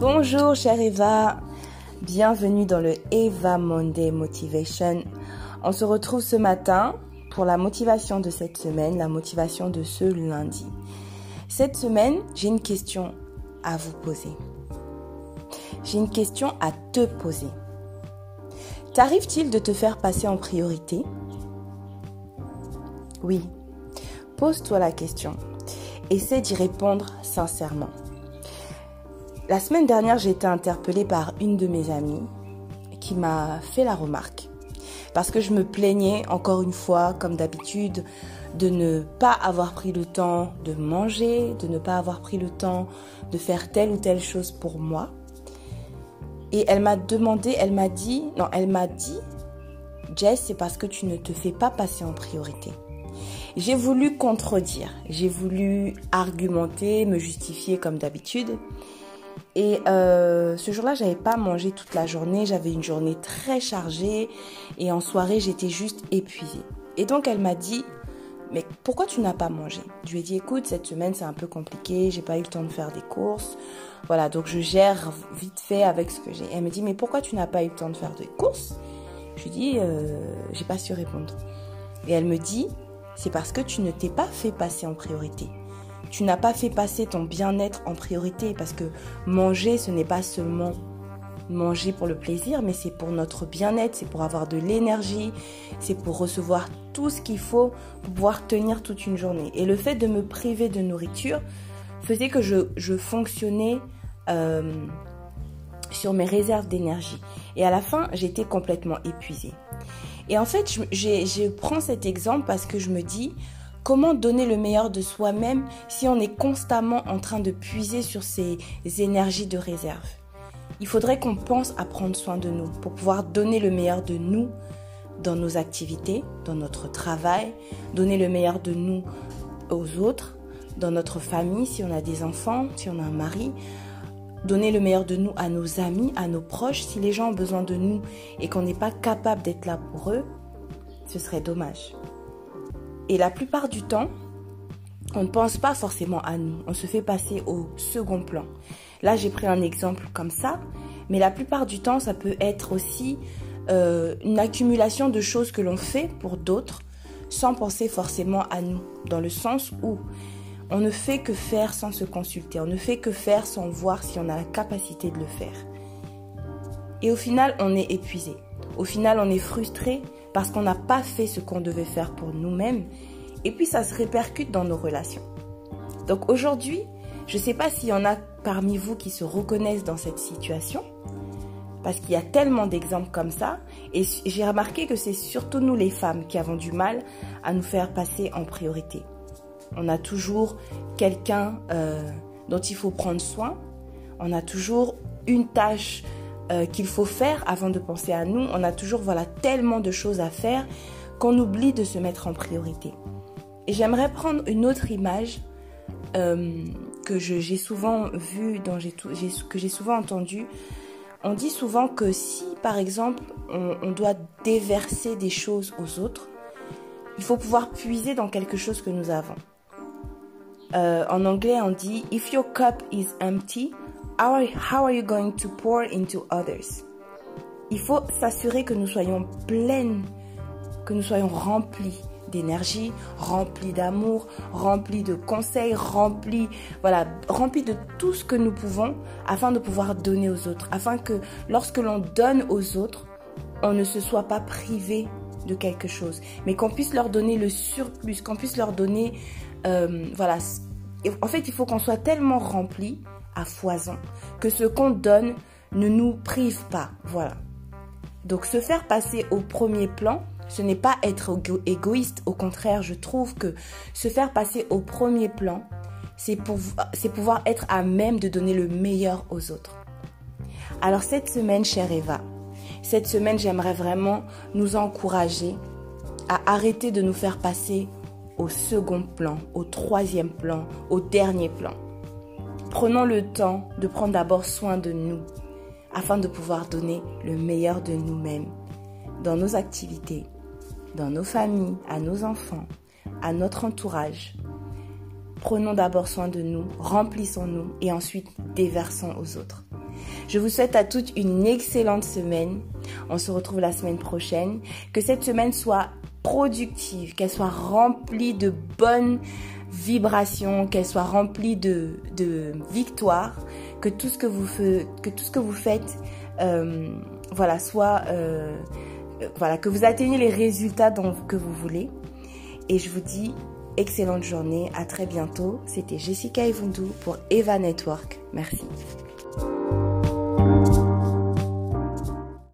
Bonjour chère Eva, bienvenue dans le Eva Monday Motivation. On se retrouve ce matin pour la motivation de cette semaine, la motivation de ce lundi. Cette semaine, j'ai une question à vous poser. J'ai une question à te poser. T'arrive-t-il de te faire passer en priorité? Oui. Pose-toi la question. Essaie d'y répondre sincèrement. La semaine dernière, j'ai été interpellée par une de mes amies qui m'a fait la remarque. Parce que je me plaignais, encore une fois, comme d'habitude, de ne pas avoir pris le temps de manger, de ne pas avoir pris le temps de faire telle ou telle chose pour moi. Et elle m'a demandé, elle m'a dit, non, elle m'a dit, Jess, c'est parce que tu ne te fais pas passer en priorité. J'ai voulu contredire, j'ai voulu argumenter, me justifier comme d'habitude. Et euh, ce jour-là, j'avais pas mangé toute la journée. J'avais une journée très chargée. Et en soirée, j'étais juste épuisée. Et donc, elle m'a dit, mais pourquoi tu n'as pas mangé? Je lui ai dit, écoute, cette semaine, c'est un peu compliqué. J'ai pas eu le temps de faire des courses. Voilà, donc je gère vite fait avec ce que j'ai. Elle me dit, mais pourquoi tu n'as pas eu le temps de faire des courses? Je lui dit, euh, j'ai pas su répondre. Et elle me dit, c'est parce que tu ne t'es pas fait passer en priorité tu n'as pas fait passer ton bien-être en priorité parce que manger, ce n'est pas seulement manger pour le plaisir, mais c'est pour notre bien-être, c'est pour avoir de l'énergie, c'est pour recevoir tout ce qu'il faut pour pouvoir tenir toute une journée. Et le fait de me priver de nourriture faisait que je, fonctionnais euh, sur mes réserves d'énergie. Et à la fin, j'étais complètement épuisée. Et en fait, je, je prends cet exemple parce que je me dis, Comment donner le meilleur de soi-même si on est constamment en train de puiser sur ces énergies de réserve? Il faudrait qu'on pense à prendre soin de nous pour pouvoir donner le meilleur de nous dans nos activités, dans notre travail, donner le meilleur de nous aux autres, dans notre famille, si on a des enfants, si on a un mari, donner le meilleur de nous à nos amis, à nos proches. Si les gens ont besoin de nous et qu'on n'est pas capable d'être là pour eux, ce serait dommage. Et la plupart du temps, on ne pense pas forcément à nous. On se fait passer au second plan. Là, j'ai pris un exemple comme ça, mais la plupart du temps, ça peut être aussi euh, une accumulation de choses que l'on fait pour d'autres sans penser forcément à nous, dans le sens où on ne fait que faire sans se consulter, on ne fait que faire sans voir si on a la capacité de le faire. Et au final, on est épuisé. Au final, on est frustré parce qu'on n'a pas fait ce qu'on devait faire pour nous-mêmes. Et puis ça se répercute dans nos relations. Donc aujourd'hui, je ne sais pas s'il y en a parmi vous qui se reconnaissent dans cette situation, parce qu'il y a tellement d'exemples comme ça, et j'ai remarqué que c'est surtout nous les femmes qui avons du mal à nous faire passer en priorité. On a toujours quelqu'un euh, dont il faut prendre soin, on a toujours une tâche euh, qu'il faut faire avant de penser à nous. On a toujours voilà tellement de choses à faire qu'on oublie de se mettre en priorité. Et j'aimerais prendre une autre image euh, que j'ai souvent vue, que j'ai souvent entendue. On dit souvent que si, par exemple, on, doit déverser des choses aux autres, il faut pouvoir puiser dans quelque chose que nous avons. Euh, en anglais, on dit If your cup is empty, How are, you going to pour into others? Il faut s'assurer que nous soyons pleines, que nous soyons remplis d'énergie, remplis d'amour, remplis de conseils, remplis, voilà, remplis de tout ce que nous pouvons afin de pouvoir donner aux autres, afin que lorsque l'on donne aux autres, on ne se soit pas privé de quelque chose, mais qu'on puisse leur donner le surplus, qu'on puisse leur donner, euh, voilà. En fait, il faut qu'on soit tellement rempli à foison, que ce qu'on donne ne nous prive pas. Voilà. Donc se faire passer au premier plan, ce n'est pas être égoïste. Au contraire, je trouve que se faire passer au premier plan, c'est pouvoir être à même de donner le meilleur aux autres. Alors cette semaine, chère Eva, cette semaine, j'aimerais vraiment nous encourager à arrêter de nous faire passer au second plan, au troisième plan, au dernier plan. Prenons le temps de prendre d'abord soin de nous afin de pouvoir donner le meilleur de nous-mêmes dans nos activités, dans nos familles, à nos enfants, à notre entourage. Prenons d'abord soin de nous, remplissons-nous et ensuite déversons aux autres. Je vous souhaite à toutes une excellente semaine. On se retrouve la semaine prochaine. Que cette semaine soit productive, qu'elle soit remplie de bonnes vibrations, qu'elle soit remplie de, de victoires, que tout ce que vous, que tout ce que vous faites, euh, voilà, soit, euh, voilà, que vous atteignez les résultats que vous voulez. Et je vous dis excellente journée, à très bientôt. C'était Jessica Evundu pour Eva Network. Merci.